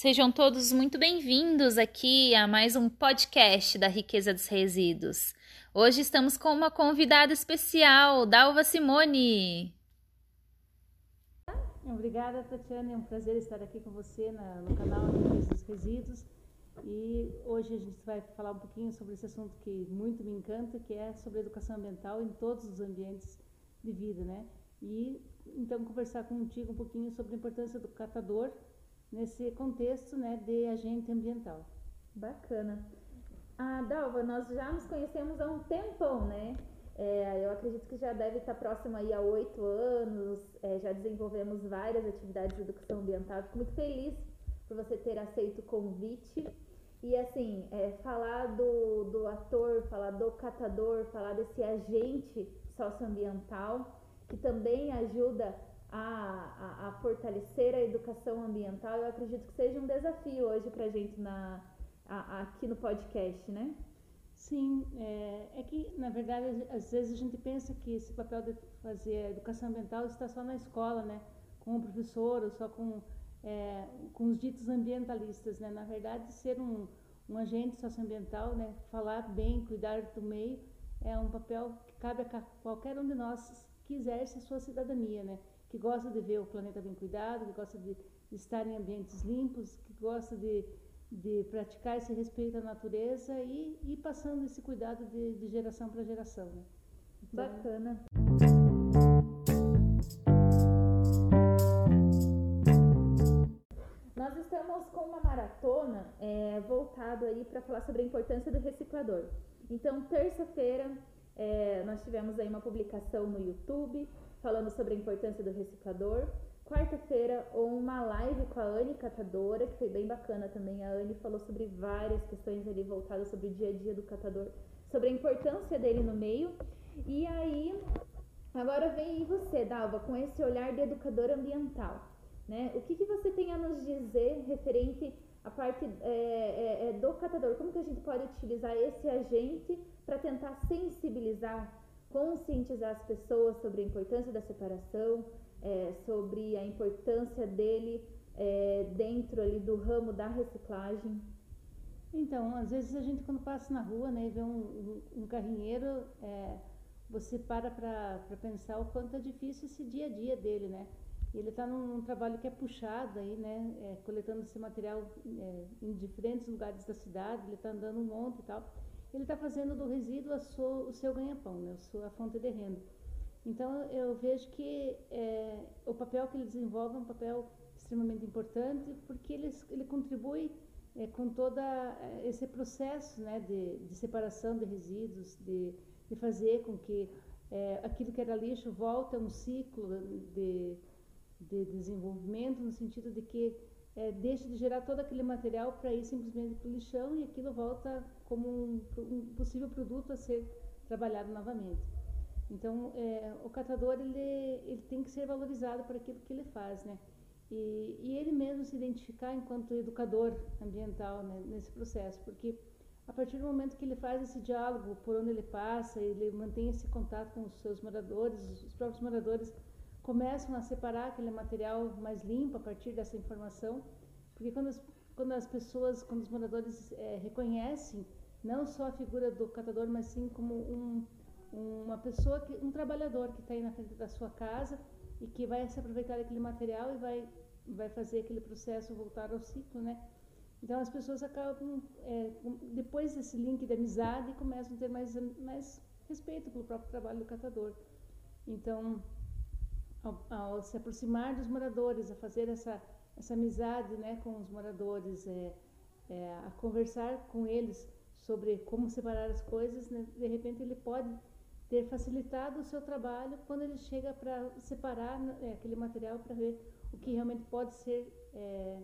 Sejam todos muito bem-vindos aqui a mais um podcast da Riqueza dos Resíduos. Hoje estamos com uma convidada especial, Dalva Simone. Obrigada, Tatiana. É um prazer estar aqui com você no canal Riqueza dos Resíduos. E hoje a gente vai falar um pouquinho sobre esse assunto que muito me encanta, que é sobre educação ambiental em todos os ambientes de vida, né? E então conversar contigo um pouquinho sobre a importância do catador nesse contexto, né, de agente ambiental. Bacana. Ah, Dalva, nós já nos conhecemos há um tempão, né? É, eu acredito que já deve estar próximo aí a oito anos, é, já desenvolvemos várias atividades de educação ambiental. Fico muito feliz por você ter aceito o convite. E assim, é, falar do, do ator, falar do catador, falar desse agente socioambiental que também ajuda a, a, a, fortalecer a educação ambiental, eu acredito que seja um desafio hoje para a gente na, a, aqui no podcast, né? Sim, é, é, que na verdade às vezes a gente pensa que esse papel de fazer a educação ambiental está só na escola, né? Com o professor ou só com, é, com os ditos ambientalistas, né? Na verdade, ser um, um agente socioambiental, né? Falar bem, cuidar do meio, é um papel que cabe a qualquer um de nós que exerce a sua cidadania, né? Que gosta de ver o planeta bem cuidado, que gosta de, estar em ambientes limpos, que gosta de, de praticar esse respeito à natureza e ir passando esse cuidado de, de geração para geração. Né? Então, Bacana. Nós estamos com uma maratona é, voltado aí para falar sobre a importância do reciclador. Então, terça-feira é, nós tivemos aí uma publicação no YouTube falando sobre a importância do reciclador. Quarta-feira, uma live com a Anne Catadora, que foi bem bacana também. A Anne falou sobre várias questões ali voltadas sobre o dia a dia do catador, sobre a importância dele no meio. E aí, agora vem você, Dalva, com esse olhar de educador ambiental. Né? O que, que você tem a nos dizer referente à parte é, é, é do catador? Como que a gente pode utilizar esse agente para tentar sensibilizar, conscientizar as pessoas sobre a importância da separação, é, sobre a importância dele é, dentro ali do ramo da reciclagem? Então, às vezes a gente quando passa na rua, né, e vê um, um, um carrinheiro, é, você para para pensar o quanto é difícil esse dia a dia dele, né? Ele está num, num, trabalho que é puxado aí, né? É, coletando esse material é, em diferentes lugares da cidade, ele está andando um monte e tal ele está fazendo do resíduo sua, o seu ganha-pão, né, a sua fonte de renda. Então, eu vejo que é, o papel que ele desenvolve é um papel extremamente importante, porque ele, ele contribui é, com todo esse processo né, de, de, separação de resíduos, de, de fazer com que é, aquilo que era lixo volte a um ciclo de, de desenvolvimento, no sentido de que é, deixa de gerar todo aquele material para ir simplesmente para o lixão e aquilo volta como um, um, possível produto a ser trabalhado novamente. Então, é, o catador ele, ele tem que ser valorizado por aquilo que ele faz, né? E, e ele mesmo se identificar enquanto educador ambiental né, nesse processo, porque a partir do momento que ele faz esse diálogo por onde ele passa, ele mantém esse contato com os seus moradores, os próprios moradores começam a separar aquele material mais limpo a partir dessa informação, porque quando as, quando as pessoas, quando os moradores é, reconhecem não só a figura do catador, mas sim como um, uma pessoa, que, um trabalhador que está aí na frente da sua casa e que vai se aproveitar daquele material e vai, vai fazer aquele processo voltar ao ciclo, né? Então as pessoas acabam, é, depois desse link de amizade, começam a ter mais, mais respeito pelo próprio trabalho do catador. Então, ao, ao, se aproximar dos moradores, a fazer essa, essa amizade né, com os moradores, é, é, a conversar com eles sobre como separar as coisas, né, de repente ele pode ter facilitado o seu trabalho quando ele chega para separar né, é, aquele material para ver o que realmente pode ser é,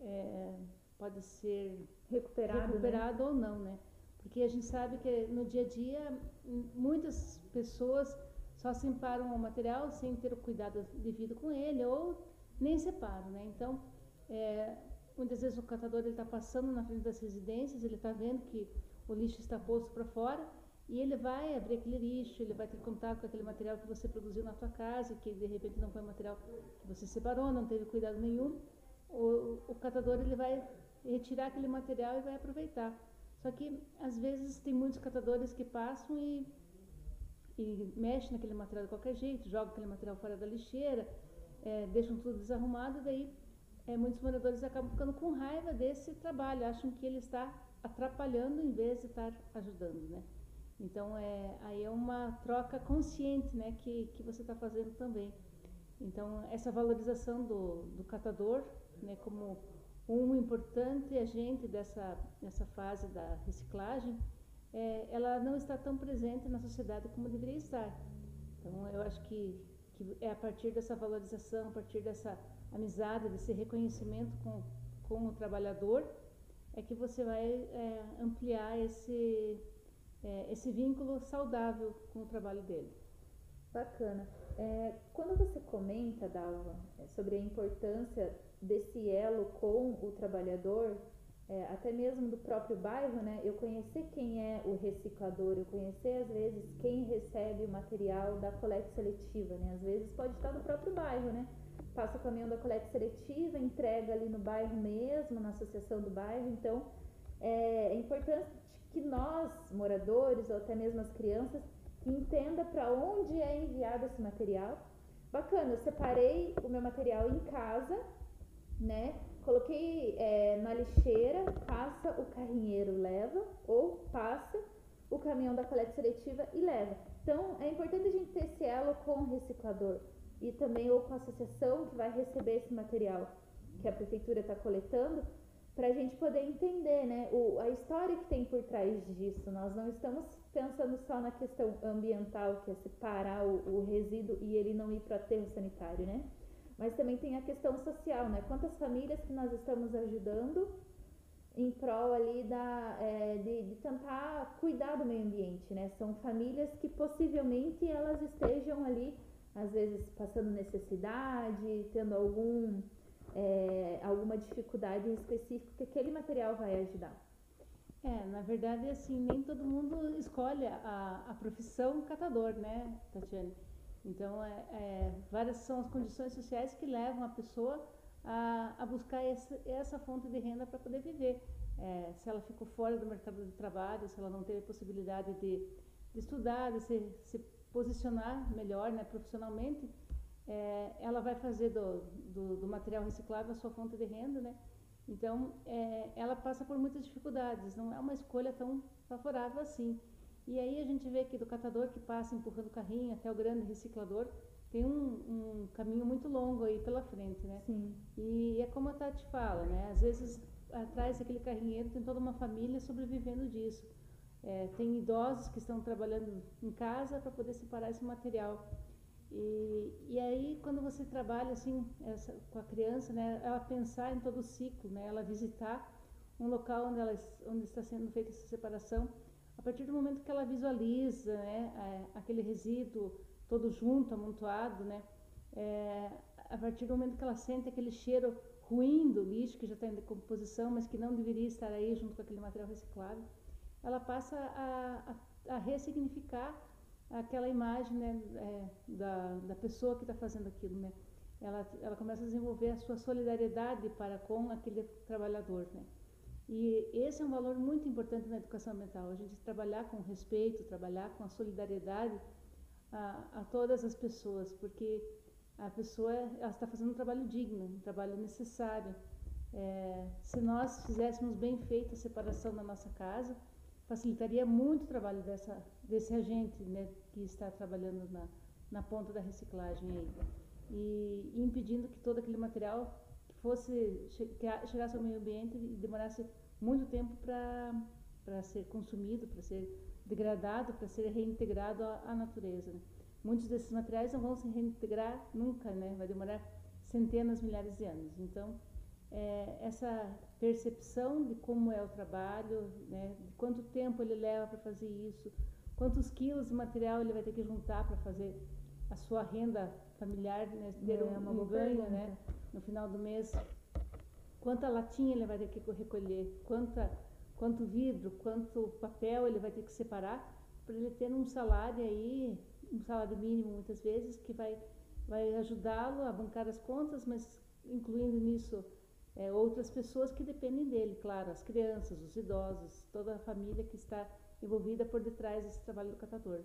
é, pode ser recuperado, né? recuperado né? ou não, né? Porque a gente sabe que no dia a dia muitas pessoas só separam o material sem ter o cuidado devido com ele ou nem separam, né? Então, é, muitas vezes o catador está passando na frente das residências, ele está vendo que o lixo está posto para fora e ele vai abrir aquele lixo, ele vai ter contato com aquele material que você produziu na sua casa, que de repente não foi material que você separou, não teve cuidado nenhum, o, o catador ele vai retirar aquele material e vai aproveitar. Só que às vezes tem muitos catadores que passam e, e mexem naquele material de qualquer jeito, jogam aquele material fora da lixeira, é, deixam tudo desarrumado, daí é, muitos moradores acabam ficando com raiva desse trabalho, acham que ele está atrapalhando em vez de estar ajudando, né? Então é aí é uma troca consciente, né, que que você está fazendo também. Então essa valorização do, do catador, né, como um importante agente dessa dessa fase da reciclagem, é, ela não está tão presente na sociedade como deveria estar. Então eu acho que que é a partir dessa valorização, a partir dessa amizade, desse reconhecimento com com o trabalhador, é que você vai é, ampliar esse é, esse vínculo saudável com o trabalho dele. Bacana. É, quando você comenta, Dalva, é, sobre a importância desse elo com o trabalhador, é, até mesmo do próprio bairro, né? Eu conhecer quem é o reciclador, eu conhecer às vezes quem recebe o material da coleta seletiva, né? Às vezes pode estar no próprio bairro, né? Passa o caminhão da coleta seletiva, entrega ali no bairro mesmo, na associação do bairro. Então, é, é importante que nós, moradores, ou até mesmo as crianças, entenda para onde é enviado esse material. Bacana, eu separei o meu material em casa, né? Coloquei é, na lixeira, passa o carrinheiro leva ou passa o caminhão da coleta seletiva e leva. Então é importante a gente ter esse elo com o reciclador e também ou com a associação que vai receber esse material que a prefeitura está coletando para a gente poder entender né, o, a história que tem por trás disso. Nós não estamos pensando só na questão ambiental, que é separar o, o resíduo e ele não ir para aterro sanitário, né? Mas também tem a questão social, né? Quantas famílias que nós estamos ajudando em prol ali da, é, de, de, tentar cuidar do meio ambiente, né? São famílias que possivelmente elas estejam ali, às vezes passando necessidade, tendo algum é, alguma dificuldade específica que aquele material vai ajudar. É, na verdade, assim, nem todo mundo escolhe a, a profissão catador, né, Tatiane? Então, é, é, várias são as condições sociais que levam a pessoa a, a buscar essa, essa fonte de renda para poder viver. É, se ela ficou fora do mercado de trabalho, se ela não teve possibilidade de, de estudar, de se, se posicionar melhor né, profissionalmente, é, ela vai fazer do, do, do, material reciclável a sua fonte de renda, né? Então, é, ela passa por muitas dificuldades, não é uma escolha tão favorável assim. E aí a gente vê que do catador que passa empurrando o carrinho até o grande reciclador, tem um, um caminho muito longo aí pela frente, né? Sim. E é como a Tati fala, né? Às vezes atrás daquele carrinheiro tem toda uma família sobrevivendo disso. É, tem idosos que estão trabalhando em casa para poder separar esse material. E, e aí, quando você trabalha assim essa, com a criança, né, ela pensar em todo o ciclo, né, ela visitar um local onde, ela, onde está sendo feita essa separação, a partir do momento que ela visualiza né, aquele resíduo todo junto, amontoado, né, é, a partir do momento que ela sente aquele cheiro ruim do lixo que já está em decomposição, mas que não deveria estar aí junto com aquele material reciclável, ela passa a, a, a ressignificar aquela imagem né, é, da, da pessoa que está fazendo aquilo, né? Ela, ela começa a desenvolver a sua solidariedade para com aquele trabalhador, né? E esse é um valor muito importante na educação ambiental, a gente trabalhar com respeito, trabalhar com a solidariedade a, a todas as pessoas, porque a pessoa está fazendo um trabalho digno, um trabalho necessário. É, se nós fizéssemos bem feita a separação da nossa casa, facilitaria muito o trabalho dessa, desse agente né, que está trabalhando na, na ponta da reciclagem aí. E, impedindo que todo aquele material fosse chegasse ao meio ambiente e demorasse muito tempo para ser consumido, para ser degradado, para ser reintegrado à, à natureza. Né? Muitos desses materiais não vão se reintegrar nunca, né? vai demorar centenas, milhares de anos. Então, é, essa percepção de como é o trabalho, né, de quanto tempo ele leva para fazer isso, quantos quilos de material ele vai ter que juntar para fazer a sua renda familiar, né, ter é, um, um ganho né, no final do mês, quanta latinha ele vai ter que recolher, quanta, quanto vidro, quanto papel ele vai ter que separar para ele ter um salário aí, um salário mínimo muitas vezes, que vai, vai ajudá-lo a bancar as contas, mas incluindo nisso é, outras pessoas que dependem dele, claro, as crianças, os idosos, toda a família que está envolvida por detrás desse trabalho do catador.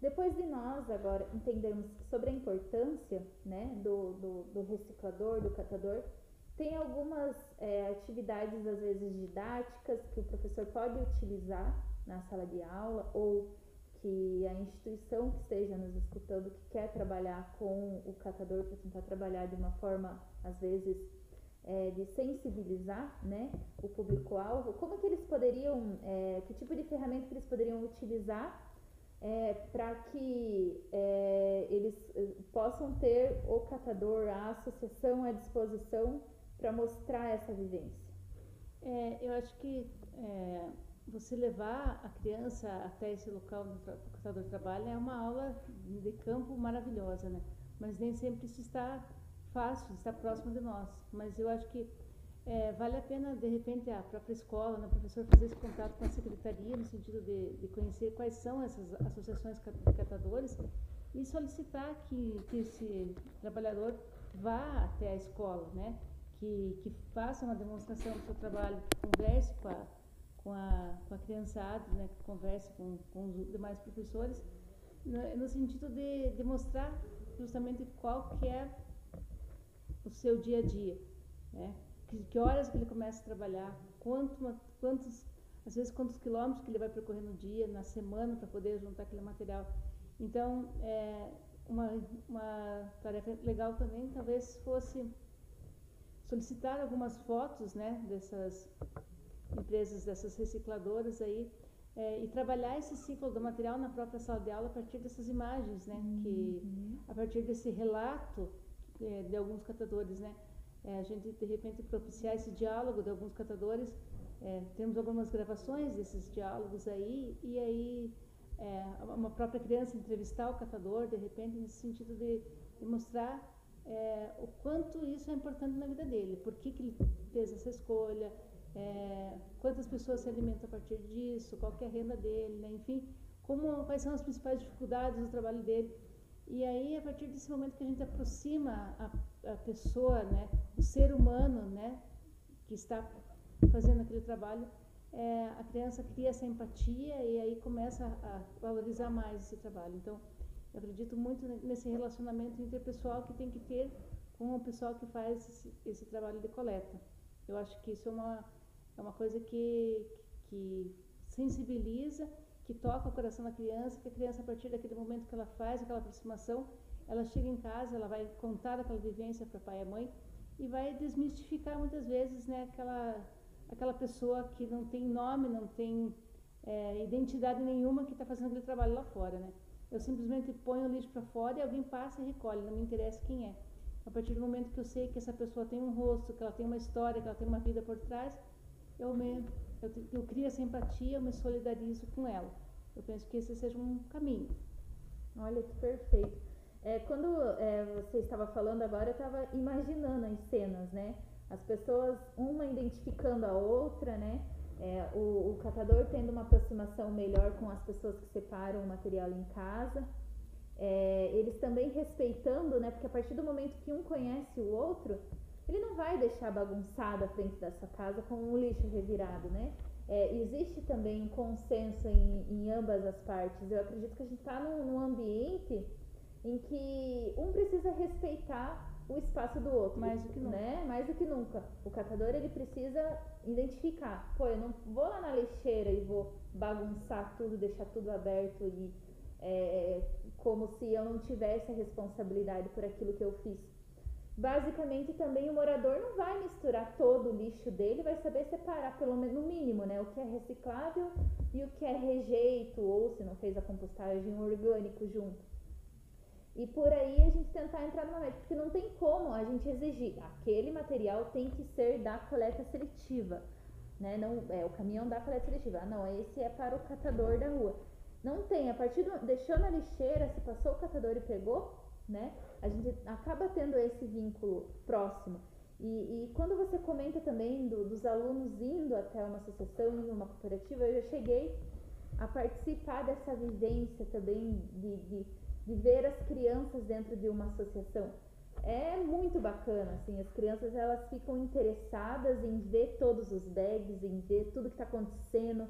Depois de nós agora entendermos sobre a importância né, do, do, do reciclador, do catador, tem algumas é, atividades, às vezes didáticas, que o professor pode utilizar na sala de aula ou que a instituição que esteja nos escutando, que quer trabalhar com o catador para tentar trabalhar de uma forma, às vezes, é, de sensibilizar né, o público-alvo, como que eles poderiam, é, que tipo de ferramenta que eles poderiam utilizar é, para que é, eles é, possam ter o catador, a associação à disposição para mostrar essa vivência? É, eu acho que você levar a criança até esse local onde o catador trabalha é uma aula de campo maravilhosa, né? Mas nem sempre isso está fácil, está próximo de nós. Mas eu acho que é, vale a pena, de repente, a própria escola, né, o professor fazer esse contato com a secretaria, no sentido de, de conhecer quais são essas associações de catadores e solicitar que, que esse trabalhador vá até a escola, né? Que, que faça uma demonstração do seu trabalho, que converse com a com a, com a criançada, né, que converse com, com os demais professores, no, no sentido de, de mostrar justamente qual que é o seu dia a dia, né? Que, que horas que ele começa a trabalhar, quanto, quantos, às vezes quantos quilômetros que ele vai percorrer no dia, na semana, para poder juntar aquele material. Então, é, uma, uma tarefa legal também talvez fosse solicitar algumas fotos, né, dessas empresas dessas recicladoras aí é, e trabalhar esse ciclo do material na própria sala de aula a partir dessas imagens, né? Uhum. Que a partir desse relato é, de alguns catadores, né? É, a gente de repente propiciar esse diálogo de alguns catadores. É, temos algumas gravações desses diálogos aí e aí é, uma própria criança entrevistar o catador de repente nesse sentido de, de mostrar é, o quanto isso é importante na vida dele, por que, que ele fez essa escolha, é, quantas pessoas se alimentam a partir disso, qual é a renda dele, né? enfim, como, quais são as principais dificuldades do trabalho dele. E aí, a partir desse momento que a gente aproxima a, a pessoa, né, o ser humano, né, que está fazendo aquele trabalho, é, a criança cria essa empatia e aí começa a, valorizar mais esse trabalho. Então, eu acredito muito nesse relacionamento interpessoal que tem que ter com o pessoal que faz esse, esse trabalho de coleta. Eu acho que isso é uma é uma coisa que, que sensibiliza, que toca o coração da criança, que a criança, a partir daquele momento que ela faz aquela aproximação, ela chega em casa, ela vai contar aquela vivência para pai e mãe e vai desmistificar muitas vezes né, aquela, aquela pessoa que não tem nome, não tem é, identidade nenhuma que está fazendo aquele trabalho lá fora. Né? Eu simplesmente ponho o lixo para fora e alguém passa e recolhe, não me interessa quem é. A partir do momento que eu sei que essa pessoa tem um rosto, que ela tem uma história, que ela tem uma vida por trás, eu, me, eu, eu crio essa empatia, eu me solidarizo com ela. Eu penso que esse seja um caminho. Olha que perfeito. É, quando é, você estava falando agora, eu estava imaginando as cenas, né? As pessoas, uma identificando a outra, né? É, o, o, catador tendo uma aproximação melhor com as pessoas que separam o material em casa. É, eles também respeitando, né? Porque a partir do momento que um conhece o outro, ele não vai deixar bagunçada a frente da sua casa com um lixo revirado, né? É, existe também um consenso em, em, ambas as partes. Eu acredito que a gente está num, num, ambiente em que um precisa respeitar o espaço do outro. Mais do que nunca. Né? Mais do que nunca. O catador ele precisa identificar. Pô, eu não vou lá na lixeira e vou bagunçar tudo, deixar tudo aberto e é, como se eu não tivesse a responsabilidade por aquilo que eu fiz Basicamente, também o morador não vai misturar todo o lixo dele, vai saber separar, pelo menos no mínimo, né, o que é reciclável e o que é rejeito, ou se não fez a compostagem orgânico junto. E por aí a gente tentar entrar numa meta, porque não tem como a gente exigir, aquele material tem que ser da coleta seletiva, né? Não, é o caminhão da coleta seletiva. Ah, não, esse é para o catador da rua. Não tem, a partir do. Deixou na lixeira, se passou o catador e pegou, né? A gente acaba tendo esse vínculo próximo. E, e quando você comenta também do, dos alunos indo até uma associação, uma cooperativa, eu já cheguei a participar dessa vivência também de, de de ver as crianças dentro de uma associação. É muito bacana, assim, as crianças elas ficam interessadas em ver todos os bags, em ver tudo que está acontecendo,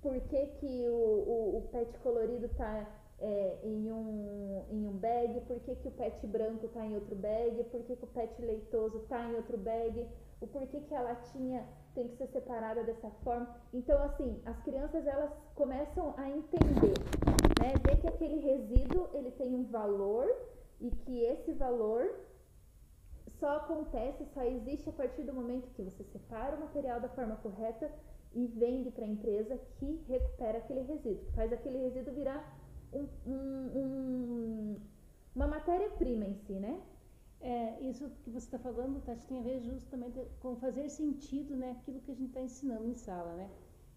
por que, que o, o, o pet colorido está é, em, um, em um bag, por que, que o pet branco está em outro bag, por que, que o pet leitoso está em outro bag, o porquê que a latinha tem que ser separada dessa forma. Então, assim, as crianças elas começam a entender, né? Ver que aquele resíduo ele tem um valor e que esse valor só acontece, só existe a partir do momento que você separa o material da forma correta e vende para a empresa que recupera aquele resíduo, que faz aquele resíduo virar um, um, um, uma matéria-prima em si, né? É, isso que você está falando, Tati, tem a ver justamente com fazer sentido, né, aquilo que a gente está ensinando em sala, né?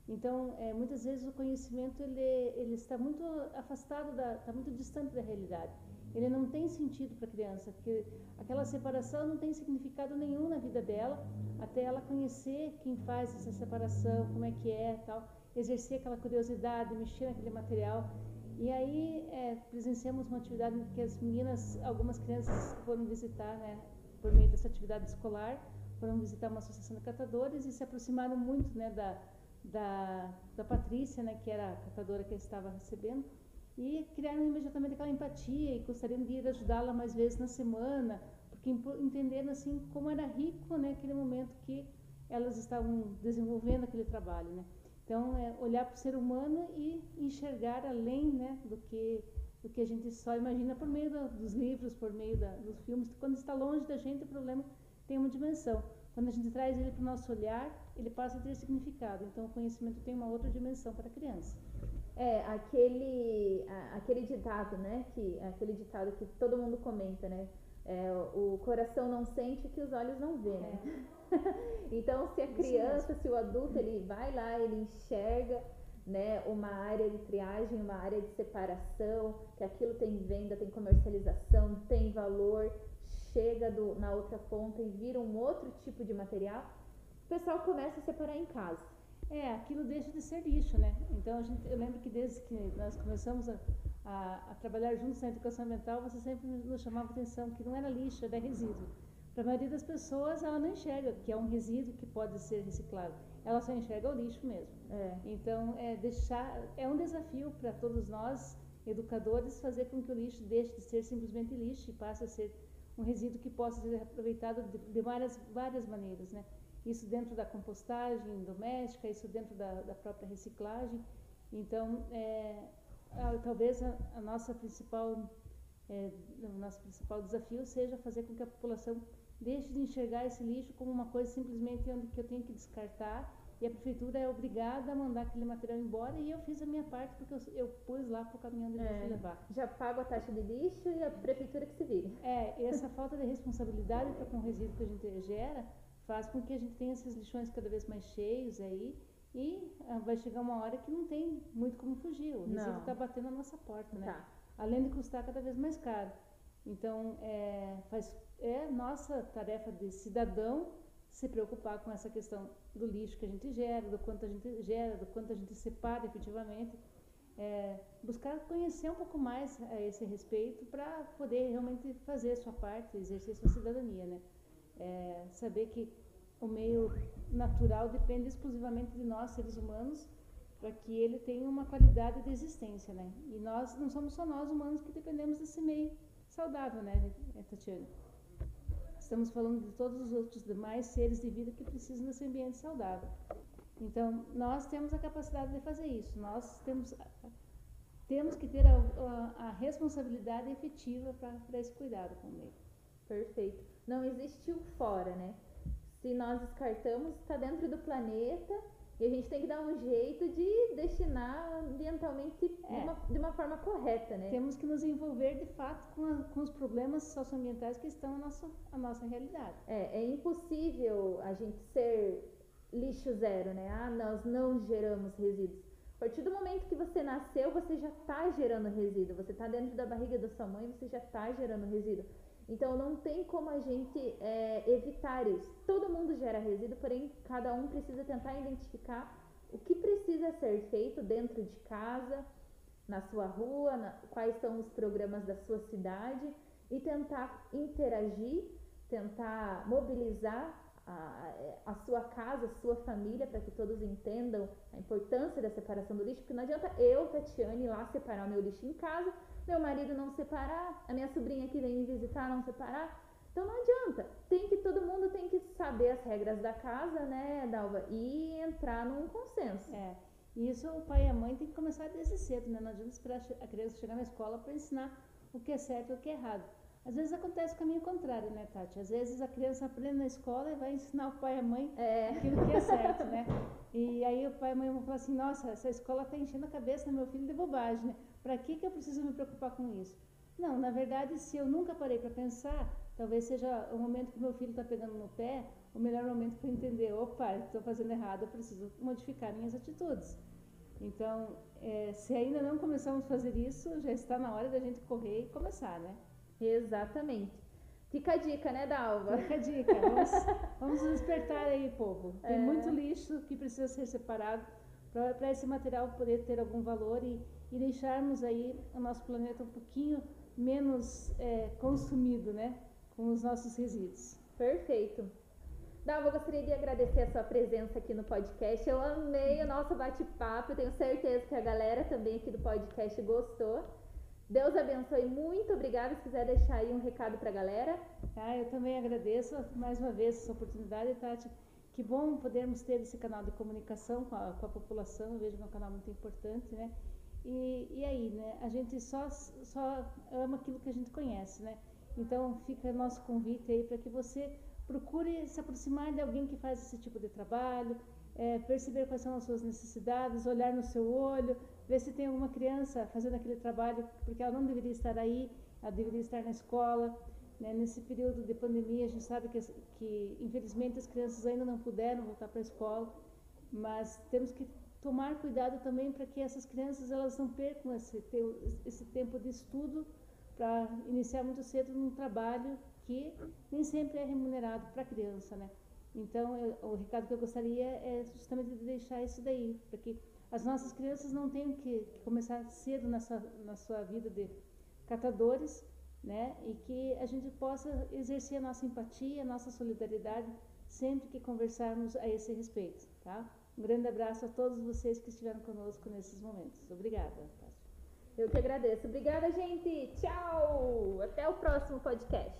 Então, é, muitas vezes o conhecimento ele, ele está muito afastado, da, está muito distante da realidade. Ele não tem sentido para a criança, porque aquela separação não tem significado nenhum na vida dela, até ela conhecer quem faz essa separação, como é que é, tal, exercer aquela curiosidade, mexer naquele material. E aí é, presenciamos uma atividade que as meninas, algumas crianças foram visitar, né, por meio dessa atividade escolar, foram visitar uma associação de catadores e se aproximaram muito, né, da, da, da Patrícia, né, que era a catadora que estava recebendo, e criaram imediatamente aquela empatia e gostariam de ir ajudá-la mais vezes na semana, porque entenderam assim como era rico, né, aquele momento que elas estavam desenvolvendo aquele trabalho, né. Então, é olhar para o ser humano e enxergar além né, do, que, do que a gente só imagina por meio da, dos livros, por meio da, dos filmes. Quando está longe da gente, o problema tem uma dimensão. Quando a gente traz ele para o nosso olhar, ele passa a ter significado. Então, o conhecimento tem uma outra dimensão para a criança. É, aquele, aquele ditado, né? Que, aquele ditado que todo mundo comenta, né? É, o coração não sente o que os olhos não vê, né? É. então, se a criança, se o adulto, ele vai lá, ele enxerga né, uma área de triagem, uma área de separação, que aquilo tem venda, tem comercialização, tem valor, chega do, na outra ponta e vira um outro tipo de material, o pessoal começa a separar em casa. É, aquilo deixa de ser lixo, né? Então, a gente, eu lembro que desde que nós começamos a, a, a trabalhar juntos na educação ambiental, você sempre nos chamava a atenção que não era lixo, era resíduo. Para a maioria das pessoas, ela não enxerga que é um resíduo que pode ser reciclado. Ela só enxerga o lixo mesmo. É. Então, é deixar é um desafio para todos nós, educadores, fazer com que o lixo deixe de ser simplesmente lixo e passe a ser um resíduo que possa ser aproveitado de, de várias, várias maneiras, né? Isso dentro da compostagem doméstica, isso dentro da, da própria reciclagem. Então, é, talvez a, a, nossa principal, é, o nosso principal desafio seja fazer com que a população Deixe de enxergar esse lixo como uma coisa simplesmente onde que eu tenho que descartar e a prefeitura é obrigada a mandar aquele material embora e eu fiz a minha parte porque eu, eu pus lá para o caminhão de lixo é, levar. Já pago a taxa de lixo e a prefeitura que se vire. É, essa falta de responsabilidade para com o resíduo que a gente gera faz com que a gente tenha esses lixões cada vez mais cheios aí e ah, vai chegar uma hora que não tem muito como fugir. O resíduo está batendo na nossa porta, né? Tá. Além de custar cada vez mais caro. Então, é, faz é nossa tarefa de cidadão se preocupar com essa questão do lixo que a gente gera, do quanto a gente gera, do quanto a gente separa efetivamente. É, buscar conhecer um pouco mais a esse respeito para poder realmente fazer sua parte, exercer sua cidadania, né? É, saber que o meio natural depende exclusivamente de nós, seres humanos, para que ele tenha uma qualidade de existência, né? E nós não somos só nós humanos que dependemos desse meio saudável, né, Tatiana? Estamos falando de todos os outros demais seres de vida que precisam desse ambiente saudável. Então, nós temos a capacidade de fazer isso. Nós temos, temos que ter a, a, a responsabilidade efetiva para esse cuidado com meio. Perfeito. Não existe o fora, né? Se nós descartamos, está dentro do planeta e a gente tem que dar um jeito de destinar ambientalmente é. de, uma, de, uma, forma correta, né? Temos que nos envolver de fato com, a, com os problemas socioambientais que estão na nossa, na nossa realidade. É, é impossível a gente ser lixo zero, né? Ah, nós não geramos resíduos. A partir do momento que você nasceu, você já está gerando resíduo. Você está dentro da barriga da sua mãe, você já está gerando resíduo. Então não tem como a gente é, evitar isso. Todo mundo gera resíduo, porém cada um precisa tentar identificar o que precisa ser feito dentro de casa na sua rua, na, quais são os programas da sua cidade e tentar interagir, tentar mobilizar a, a sua casa, a sua família, para que todos entendam a importância da separação do lixo, porque não adianta eu, Tatiane, ir lá separar o meu lixo em casa, meu marido não separar, a minha sobrinha que vem me visitar não separar. Então não adianta. Tem que todo mundo tem que saber as regras da casa, né, Dalva, e entrar num consenso. É. E isso o pai e a mãe tem que começar desde cedo, né? Não adianta esperar a criança chegar na escola para ensinar o que é certo e o que é errado. Às vezes acontece o caminho contrário, né, Tati? Às vezes a criança aprende na escola e vai ensinar o pai e a mãe é. aquilo que é certo, né? E aí o pai e a mãe vão falar assim, nossa, essa escola está enchendo a cabeça do meu filho de bobagem, né? Para que, que eu preciso me preocupar com isso? Não, na verdade, se eu nunca parei para pensar, talvez seja o momento que meu filho está pegando no pé, o melhor momento para entender, opa, estou fazendo errado, eu preciso modificar minhas atitudes. Então, é, se ainda não começamos a fazer isso, já está na hora da gente correr e começar, né? Exatamente. Fica a dica, né, Dalva? Fica a dica. Vamos, vamos despertar aí, povo. Tem é. muito lixo que precisa ser separado para esse material poder ter algum valor e, e, deixarmos aí o nosso planeta um pouquinho menos é, consumido, né, com os nossos resíduos. Perfeito. Dalva, eu gostaria de agradecer a sua presença aqui no podcast. Eu amei o nosso bate-papo. Tenho certeza que a galera também aqui do podcast gostou. Deus abençoe, muito obrigada. Se quiser deixar aí um recado para a galera. Ah, eu também agradeço mais uma vez essa oportunidade, Tati. Que bom podermos ter esse canal de comunicação com a, com a população. Eu vejo que é um canal muito importante, né? E, e aí, né? A gente só, só ama aquilo que a gente conhece, né? Então, fica nosso convite aí para que você procure se aproximar de alguém que faz esse tipo de trabalho, é, perceber quais são as suas necessidades, olhar no seu olho, ver se tem alguma criança fazendo aquele trabalho, porque ela não deveria estar aí, ela deveria estar na escola. Né? Nesse período de pandemia, a gente sabe que, que infelizmente as crianças ainda não puderam voltar para a escola, mas temos que tomar cuidado também para que essas crianças elas não percam esse, esse tempo de estudo para iniciar muito cedo num trabalho que nem sempre é remunerado para a criança, né? Então, eu, o recado que eu gostaria é justamente de deixar isso daí, para que as nossas crianças não tenham que, que começar cedo na sua, na sua vida de catadores, né? E que a gente possa exercer a nossa empatia, a nossa solidariedade sempre que conversarmos a esse respeito, tá? Um grande abraço a todos vocês que estiveram conosco nesses momentos. Obrigada, Eu que agradeço. Obrigada, gente. Tchau. Até o próximo podcast.